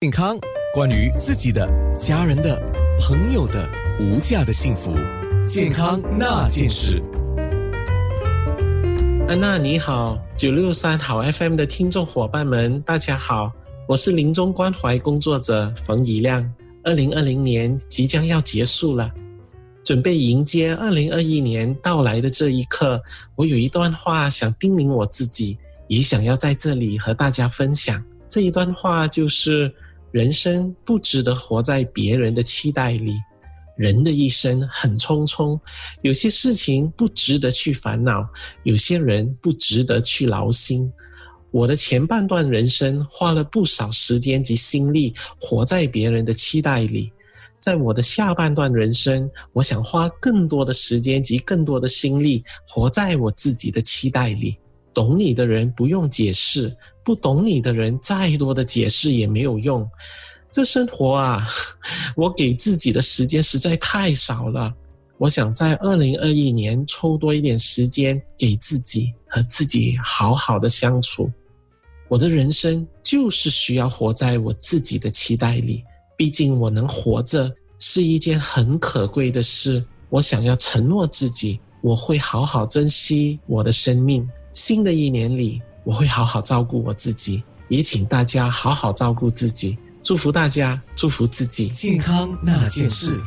健康，关于自己的、家人的、朋友的无价的幸福，健康那件事。安娜你好，九六三好 FM 的听众伙伴们，大家好，我是临终关怀工作者冯怡亮。二零二零年即将要结束了，准备迎接二零二一年到来的这一刻，我有一段话想叮咛我自己，也想要在这里和大家分享。这一段话就是。人生不值得活在别人的期待里，人的一生很匆匆，有些事情不值得去烦恼，有些人不值得去劳心。我的前半段人生花了不少时间及心力活在别人的期待里，在我的下半段人生，我想花更多的时间及更多的心力活在我自己的期待里。懂你的人不用解释，不懂你的人再多的解释也没有用。这生活啊，我给自己的时间实在太少了。我想在二零二一年抽多一点时间给自己，和自己好好的相处。我的人生就是需要活在我自己的期待里。毕竟我能活着是一件很可贵的事。我想要承诺自己，我会好好珍惜我的生命。新的一年里，我会好好照顾我自己，也请大家好好照顾自己。祝福大家，祝福自己，健康那件事。